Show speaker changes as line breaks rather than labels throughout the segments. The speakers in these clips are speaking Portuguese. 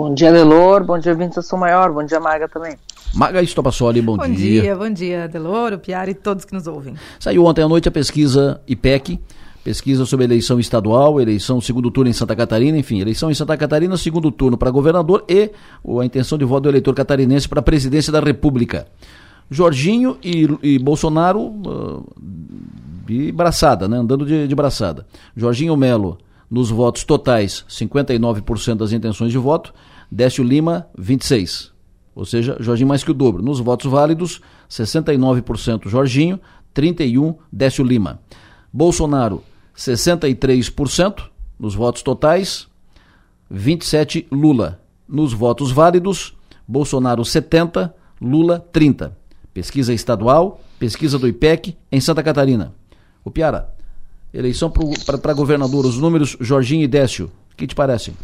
Bom dia, Delor. Bom dia, Vinci Sou Maior. Bom dia, Maga também.
Maga Estopassoli, bom,
bom
dia.
Bom dia, bom dia, Delor, Piara e todos que nos ouvem.
Saiu ontem à noite a pesquisa IPEC, pesquisa sobre eleição estadual, eleição segundo turno em Santa Catarina, enfim, eleição em Santa Catarina, segundo turno para governador e a intenção de voto do eleitor catarinense para a presidência da República. Jorginho e, e Bolsonaro uh, de braçada, né? andando de, de braçada. Jorginho Melo, nos votos totais, 59% das intenções de voto, Décio Lima, 26%. Ou seja, Jorginho mais que o dobro. Nos votos válidos, 69% Jorginho, 31% Décio Lima. Bolsonaro, 63% nos votos totais, 27% Lula. Nos votos válidos, Bolsonaro 70%, Lula 30%. Pesquisa estadual, pesquisa do IPEC em Santa Catarina. O Piara, eleição para governador, os números Jorginho e Décio, o que te parecem?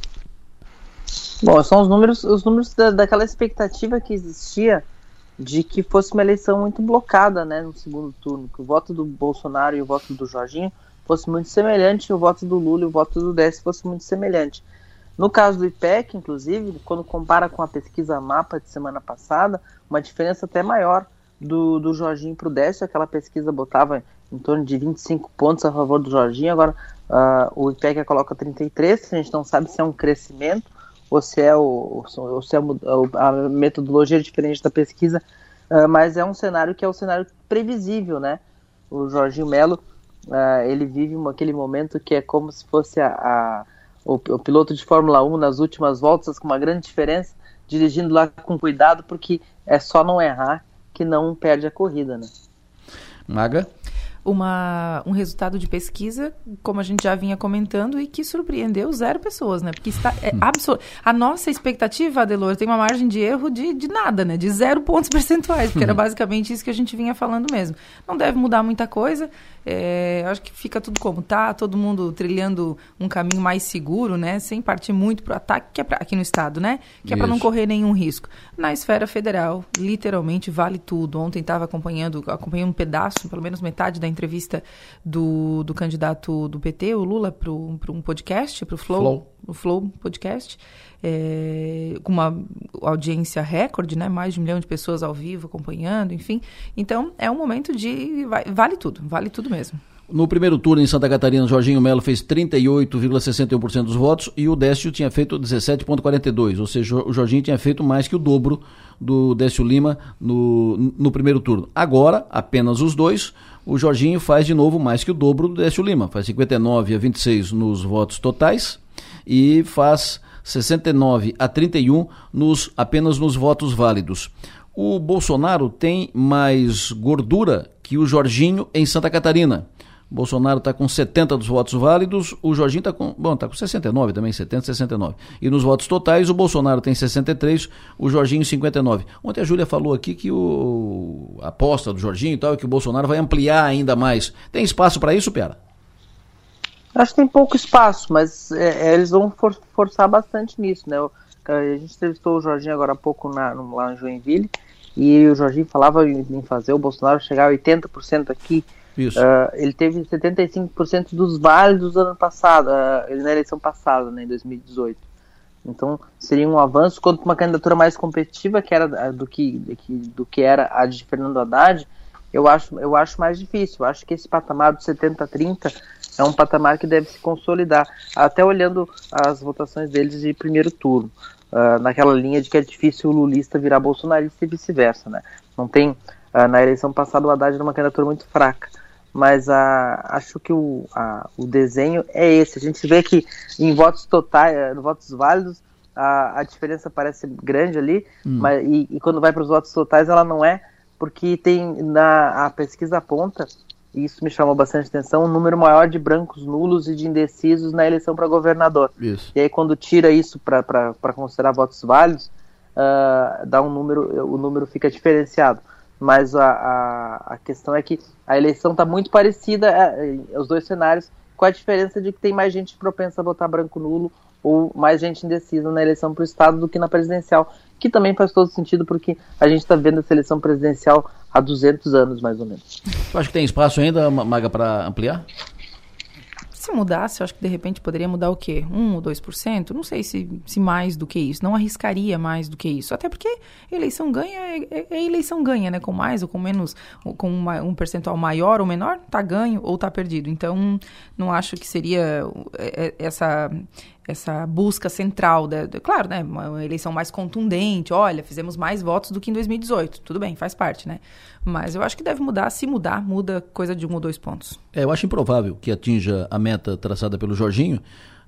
Bom, são os números, os números da, daquela expectativa que existia de que fosse uma eleição muito blocada, né, no segundo turno, que o voto do Bolsonaro e o voto do Jorginho fosse muito semelhante, e o voto do Lula e o voto do Décio fosse muito semelhante. No caso do IPEC, inclusive, quando compara com a pesquisa Mapa de semana passada, uma diferença até maior do, do Jorginho para o Décio, aquela pesquisa botava em torno de 25 pontos a favor do Jorginho, agora uh, o IPEC coloca 33, a gente não sabe se é um crescimento ou se é, o, ou se é a metodologia diferente da pesquisa, uh, mas é um cenário que é um cenário previsível, né? O Jorginho Melo, uh, ele vive aquele momento que é como se fosse a, a o, o, piloto de Fórmula 1 nas últimas voltas, com uma grande diferença, dirigindo lá com cuidado, porque é só não errar que não perde a corrida, né?
Maga?
Uma, um resultado de pesquisa, como a gente já vinha comentando, e que surpreendeu zero pessoas, né? Porque está é, hum. a nossa expectativa, Adelor, tem uma margem de erro de, de nada, né? De zero pontos percentuais, porque era hum. basicamente isso que a gente vinha falando mesmo. Não deve mudar muita coisa. É, acho que fica tudo como tá, todo mundo trilhando um caminho mais seguro, né? Sem partir muito para o ataque, que é pra, aqui no estado, né? Que é para não correr nenhum risco. Na esfera federal, literalmente vale tudo. Ontem estava acompanhando, acompanhei um pedaço, pelo menos metade da entrevista do, do candidato do PT, o Lula, para um podcast, para o Flow, Flow. O Flow Podcast, é, com uma audiência recorde, né? Mais de um milhão de pessoas ao vivo acompanhando, enfim. Então, é um momento de... Vale tudo, vale tudo mesmo.
No primeiro turno em Santa Catarina, Jorginho Melo fez 38,61% dos votos e o Décio tinha feito 17,42%, ou seja, o Jorginho tinha feito mais que o dobro do Décio Lima no, no primeiro turno. Agora, apenas os dois, o Jorginho faz de novo mais que o dobro do Décio Lima, faz 59 a 26 nos votos totais e faz 69 a 31 nos, apenas nos votos válidos. O Bolsonaro tem mais gordura que o Jorginho em Santa Catarina. Bolsonaro está com 70 dos votos válidos, o Jorginho está com, bom, tá com 69 também, 70, 69. E nos votos totais, o Bolsonaro tem 63, o Jorginho 59. Ontem a Júlia falou aqui que o, a aposta do Jorginho e tal é que o Bolsonaro vai ampliar ainda mais. Tem espaço para isso, Pera?
Acho que tem pouco espaço, mas é, é eles vão for, forçar bastante nisso, né? A gente entrevistou o Jorginho agora há pouco na, no, lá em Joinville, e o Jorginho falava em, em fazer o Bolsonaro chegar a 80% aqui isso. Uh, ele teve 75% dos válidos do ano passado, uh, na eleição passada, né, em 2018. Então seria um avanço contra uma candidatura mais competitiva que era do que, do que era a de Fernando Haddad. Eu acho, eu acho mais difícil. Eu acho que esse patamar do 70-30 é um patamar que deve se consolidar. Até olhando as votações deles de primeiro turno, uh, naquela linha de que é difícil o lulista virar bolsonarista e vice-versa, né? Não tem na eleição passada o Haddad era uma candidatura muito fraca mas a, acho que o, o desenho é esse. A gente vê que em votos totais, eh, votos válidos, a, a diferença parece grande ali, hum. mas, e, e, quando vai para os votos totais ela não é, porque tem na a pesquisa aponta, isso me chamou bastante atenção, um número maior de brancos nulos e de indecisos na eleição para governador.
Isso.
E aí quando tira isso para considerar votos válidos, uh, dá um número, o número fica diferenciado mas a, a, a questão é que a eleição está muito parecida, é, os dois cenários, com a diferença de que tem mais gente propensa a votar branco nulo ou mais gente indecisa na eleição para o Estado do que na presidencial, que também faz todo sentido porque a gente está vendo essa eleição presidencial há 200 anos, mais ou menos.
Tu acha que tem espaço ainda, Maga, para ampliar?
Se mudasse, eu acho que de repente poderia mudar o quê? 1 ou 2%? Não sei se, se mais do que isso. Não arriscaria mais do que isso. Até porque eleição ganha é, é, é eleição ganha, né? Com mais ou com menos, ou com uma, um percentual maior ou menor, tá ganho ou tá perdido. Então, não acho que seria é, é, essa essa busca central, da, da, claro, né, uma eleição mais contundente, olha, fizemos mais votos do que em 2018, tudo bem, faz parte, né, mas eu acho que deve mudar, se mudar, muda coisa de um ou dois pontos.
É, eu acho improvável que atinja a meta traçada pelo Jorginho,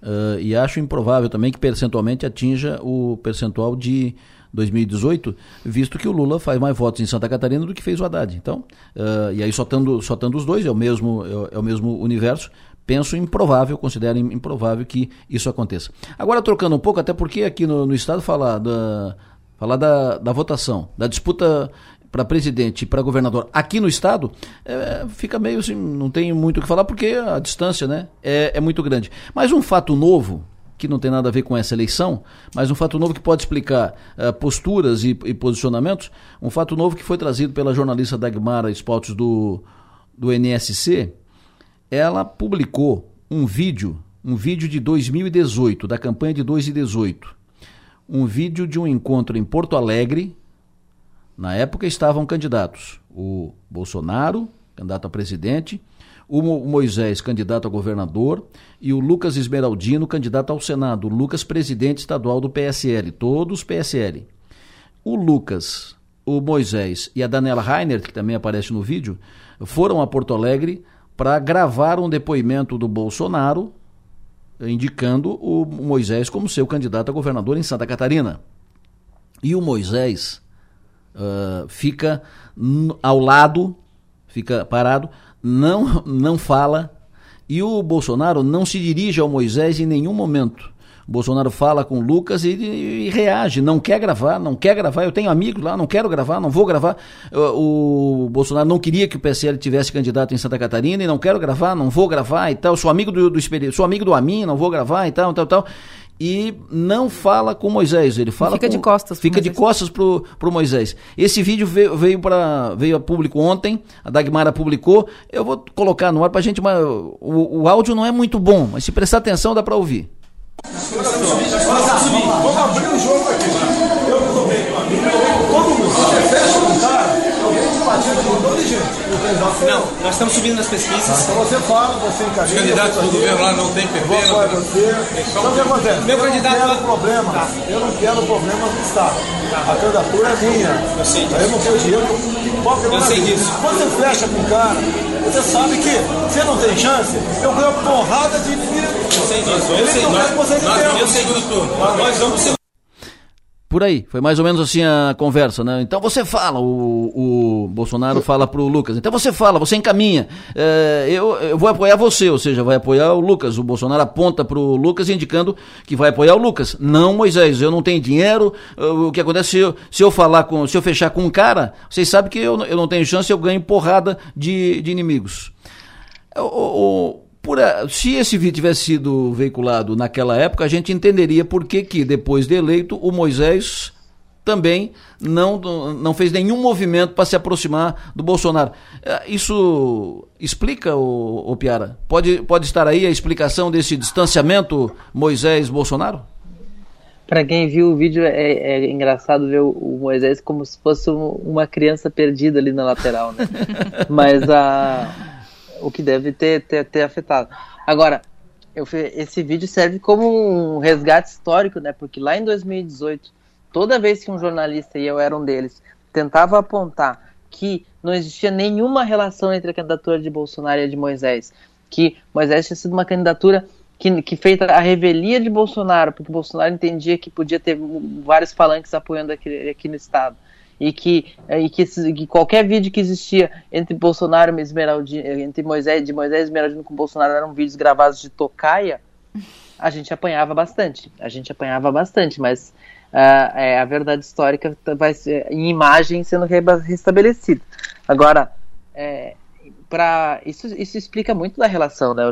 uh, e acho improvável também que percentualmente atinja o percentual de 2018, visto que o Lula faz mais votos em Santa Catarina do que fez o Haddad. Então, uh, e aí só tendo, só tendo os dois, é o mesmo, é, é o mesmo universo, penso improvável, considero improvável que isso aconteça. Agora, trocando um pouco, até porque aqui no, no Estado falar da, falar da, da votação, da disputa para presidente e para governador aqui no estado, é, fica meio assim, não tem muito o que falar porque a distância né, é, é muito grande. Mas um fato novo, que não tem nada a ver com essa eleição, mas um fato novo que pode explicar uh, posturas e, e, posicionamentos, um fato novo que foi trazido pela jornalista Dagmara Spouts do, do NSC, ela publicou um vídeo, um vídeo de 2018, da campanha de 2018. Um vídeo de um encontro em Porto Alegre. Na época estavam candidatos o Bolsonaro, candidato a presidente, o Moisés, candidato a governador, e o Lucas Esmeraldino, candidato ao Senado, o Lucas, presidente estadual do PSL, todos PSL. O Lucas, o Moisés e a Daniela Reiner, que também aparece no vídeo, foram a Porto Alegre para gravar um depoimento do Bolsonaro indicando o Moisés como seu candidato a governador em Santa Catarina. E o Moisés uh, fica ao lado, fica parado, não, não fala, e o Bolsonaro não se dirige ao Moisés em nenhum momento. Bolsonaro fala com o Lucas e, e, reage, não quer gravar, não quer gravar. Eu tenho amigos lá, não quero gravar, não vou gravar. O, o Bolsonaro não queria que o PSL tivesse candidato em Santa Catarina e não quero gravar, não vou gravar e tal. Sou amigo do, do sou amigo do Amin, não vou gravar e tal, tal, tal e não fala com Moisés, ele fala
fica
com,
de costas,
fica de costas pro, pro Moisés. Esse vídeo veio veio para veio a público ontem, a Dagmara publicou. Eu vou colocar no ar pra gente, mas o, o áudio não é muito bom, mas se prestar atenção dá para ouvir. Vamos abrir o jogo aqui. Eu tô bem. Todo mundo. Você fecha com o cara, eu venho de partido de todo jeito. Não, nós estamos subindo nas pesquisas. Então você fala, você encaminha. Os candidatos do governo lá não tem. Não tem você. Então o que acontece? Meu candidato. Eu não quero problema. Tá. Eu não quero problema do Estado. Tá. A candidatura é minha. Eu sei disso. Eu não tenho dinheiro. Eu sei disso. Quando você fecha com o cara, você sabe que você não tem chance, eu ganho porrada de. Eu sei disso. Eu sei, nós, nós, eu sei disso. Nós vamos ser por aí, foi mais ou menos assim a conversa, né? Então você fala, o, o Bolsonaro fala pro Lucas, então você fala, você encaminha, é, eu, eu vou apoiar você, ou seja, vai apoiar o Lucas. O Bolsonaro aponta pro Lucas indicando que vai apoiar o Lucas. Não, Moisés, eu não tenho dinheiro, o que acontece se eu, se eu falar com, se eu fechar com um cara, vocês sabem que eu, eu não tenho chance, eu ganho porrada de, de inimigos. O, o, por, se esse vídeo tivesse sido veiculado naquela época, a gente entenderia por que, que depois de eleito, o Moisés também não, não fez nenhum movimento para se aproximar do Bolsonaro. É, isso explica, o, o Piara? Pode, pode estar aí a explicação desse distanciamento Moisés-Bolsonaro?
Para quem viu o vídeo, é, é engraçado ver o, o, Moisés como se fosse uma criança perdida ali na lateral, né? Mas a o que deve ter, ter, ter afetado. Agora, eu, esse vídeo serve como um resgate histórico, né? Porque lá em 2018, toda vez que um jornalista, e eu era um deles, tentava apontar que não existia nenhuma relação entre a candidatura de Bolsonaro e a de Moisés, que Moisés tinha sido uma candidatura que, que feita a revelia de Bolsonaro, porque Bolsonaro entendia que podia ter vários palanques apoiando aqui, aqui no estado e que, e que, que, qualquer vídeo que existia entre Bolsonaro e Esmeraldino, entre Moisés, de Moisés e Esmeraldino com Bolsonaro eram vídeos gravados de tocaia, a gente apanhava bastante. A gente apanhava bastante, mas uh, é, a verdade histórica vai ser em imagem sendo restabelecida. Agora, é, para isso, isso explica muito da relação, né?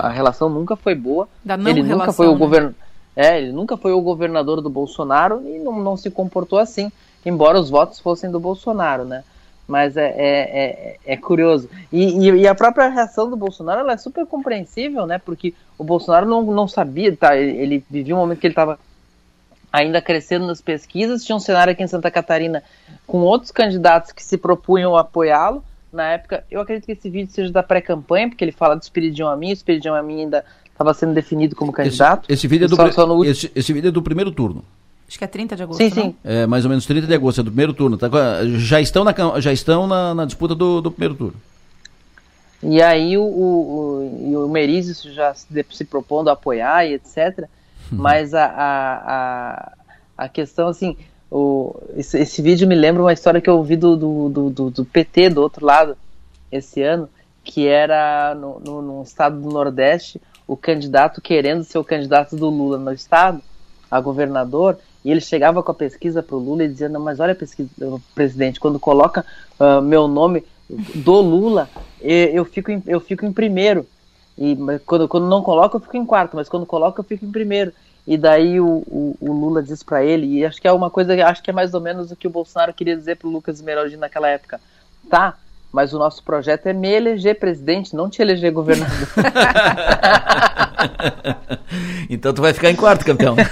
A relação nunca foi boa.
Da não
ele
relação,
nunca foi o
né?
governo. É, ele nunca foi o governador do Bolsonaro e não, não se comportou assim embora os votos fossem do Bolsonaro, né? Mas é, é, é, é curioso. E, e, e, a própria reação do Bolsonaro ela é super compreensível, né? Porque o Bolsonaro não, não sabia, tá? Ele, ele vivia um momento que ele estava ainda crescendo nas pesquisas. Tinha um cenário aqui em Santa Catarina com outros candidatos que se propunham apoiá-lo. Na época, eu acredito que esse vídeo seja da pré-campanha, porque ele fala do Espiridião a mim, o Espiridião a mim ainda estava sendo definido como candidato.
Esse, esse vídeo, é do, só, só esse, esse vídeo é do primeiro turno.
Acho que é 30 de agosto.
Sim, sim. É mais ou menos 30 de agosto, é do primeiro turno. Tá? Já estão na, já estão na, na disputa do, do primeiro turno.
E aí o, o, o Merizio já se, se propondo a apoiar e etc. Uhum. Mas a, a, a, a, questão, assim, o, esse, esse, vídeo me lembra uma história que eu ouvi do, do, do, do PT do outro lado esse ano, que era no, no, no estado do Nordeste, o candidato querendo ser o candidato do Lula no estado, a governador, e ele chegava com a pesquisa para o Lula e dizia: Não, mas olha pesquisa, presidente, quando coloca uh, meu nome do Lula, eu fico em, eu fico em primeiro. E quando, quando não coloca, eu fico em quarto, mas quando coloca, eu fico em primeiro. E daí o, o, o Lula diz para ele, e acho que é uma coisa, acho que é mais ou menos o que o Bolsonaro queria dizer para o Lucas Esmeraldino naquela época. Tá, mas o nosso projeto é me eleger presidente, não te eleger governador.
então tu vai ficar em quarto, campeão.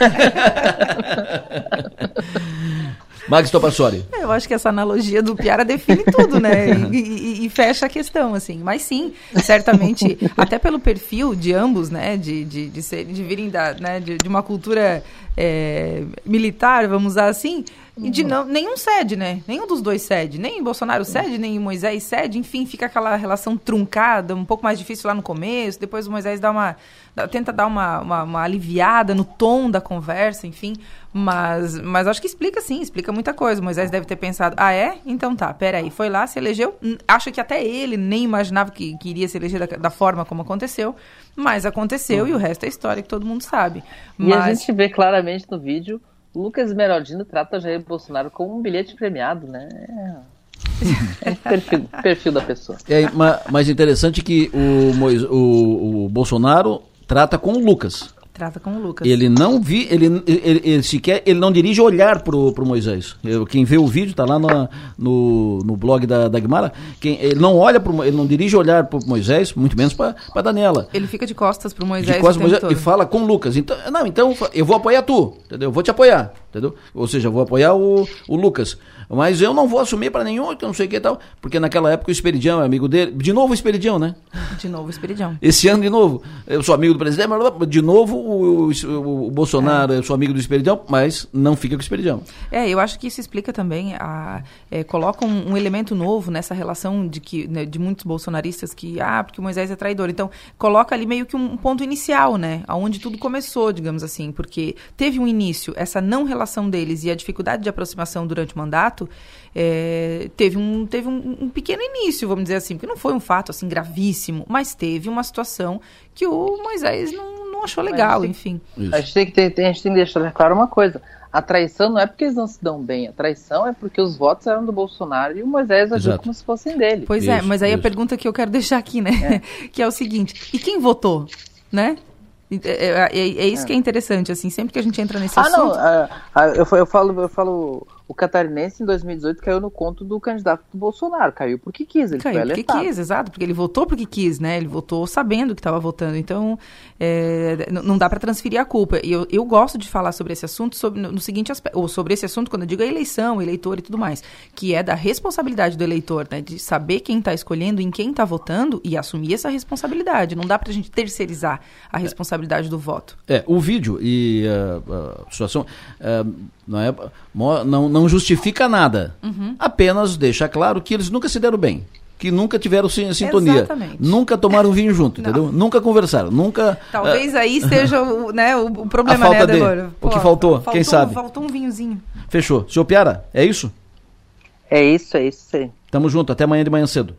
Max Topassori.
Eu acho que essa analogia do Piara define tudo, né? E, e, e, fecha a questão, assim. Mas sim, certamente, até pelo perfil de ambos, né? De, de, de, ser, de virem da, né? de, de uma cultura é, militar, vamos usar assim, e de não, nenhum cede, né? Nenhum dos dois cede. Nem Bolsonaro cede, nem Moisés cede. Enfim, fica aquela relação truncada, um pouco mais difícil lá no começo. Depois o Moisés dá uma, tenta dar uma, uma, uma, aliviada no tom da conversa, enfim. Mas, mas acho que explica sim, explica muita coisa. O Moisés deve ter pensado, ah, é? Então tá, peraí. Foi lá, se elegeu. Acho que até ele nem imaginava que, que iria se eleger da, da forma como aconteceu. Mas aconteceu uhum. e o resto é história que todo mundo sabe.
Mas... E a gente vê claramente no vídeo Lucas Esmeraldino trata Jair Bolsonaro como um bilhete premiado, né? É, é perfil, perfil da pessoa.
É, mas interessante que o, o, o Bolsonaro trata com o Lucas.
Trata com o Lucas.
Ele não vi, ele, ele, ele, sequer, ele não dirige olhar pro, pro Moisés. Eu, quem vê o vídeo tá lá no, no, no blog da, da Guimara. Quem, ele não olha pro, ele não dirige olhar pro Moisés, muito menos para Daniela.
Ele fica de costas pro Moisés.
De costas Moisés, e fala com o Lucas. Então, não, então eu vou apoiar tu, entendeu? Eu vou te apoiar, entendeu? Ou seja, eu vou apoiar o, o Lucas. Mas eu não vou assumir para nenhum, que eu não sei o que e tal. Porque naquela época o Esperidião é amigo dele. De novo o Esperidião, né?
De novo o Esperidião.
Esse ano de novo. Eu sou amigo do presidente, mas de novo o, o, o Bolsonaro, é. eu sou amigo do Esperidião, mas não fica com o Esperidião.
É, eu acho que isso explica também, a, é, coloca um, um, elemento novo nessa relação de que né, de muitos bolsonaristas que, ah, porque o Moisés é traidor. Então, coloca ali meio que um ponto inicial, né? Aonde tudo começou, digamos assim. Porque teve um início, essa não relação deles e a dificuldade de aproximação durante o mandato, fato, é, teve, um, teve um, um, pequeno início, vamos dizer assim, porque não foi um fato assim gravíssimo, mas teve uma situação que o Moisés não, não achou legal, enfim.
A gente, tem que ter, a gente tem que deixar claro uma coisa. A traição não é porque eles não se dão bem, a traição é porque os votos eram do Bolsonaro e o Moisés agiu como se fossem dele.
Pois é, isso, é, mas aí isso. a pergunta que eu quero deixar aqui, né? É. que é o seguinte: e quem votou? Né? É, é, é, é, isso é. que é interessante, assim, sempre que a gente entra nesse ah, assunto...
Ah, não, eu, eu, falo, eu falo o catarinense em 2018 caiu no conto do candidato do Bolsonaro. Caiu porque quis, ele caiu porque
quis, exato, porque ele votou porque quis, né? Ele votou sabendo que estava votando. Então, é, não dá para transferir a culpa. E eu, eu gosto de falar sobre esse assunto sobre, no, no seguinte aspecto, ou sobre esse assunto quando eu digo a eleição, eleitor e tudo mais, que é da responsabilidade do eleitor, né? De saber quem está escolhendo, em quem está votando e assumir essa responsabilidade. Não dá para a gente terceirizar a responsabilidade do voto.
É, o vídeo e uh, a situação. Uh, não, é, não, não justifica nada. Uhum. Apenas deixa claro que eles nunca se deram bem. Que nunca tiveram sintonia. Exatamente. Nunca tomaram vinho junto, entendeu? Nunca conversaram. Nunca.
Talvez uh, aí esteja o, né, o, o problema,
a falta né, de, Pô, O que faltou, faltou, quem sabe?
Faltou um vinhozinho.
Fechou. Senhor Piara, é isso?
É isso, é isso sim.
Tamo junto, até amanhã de manhã cedo.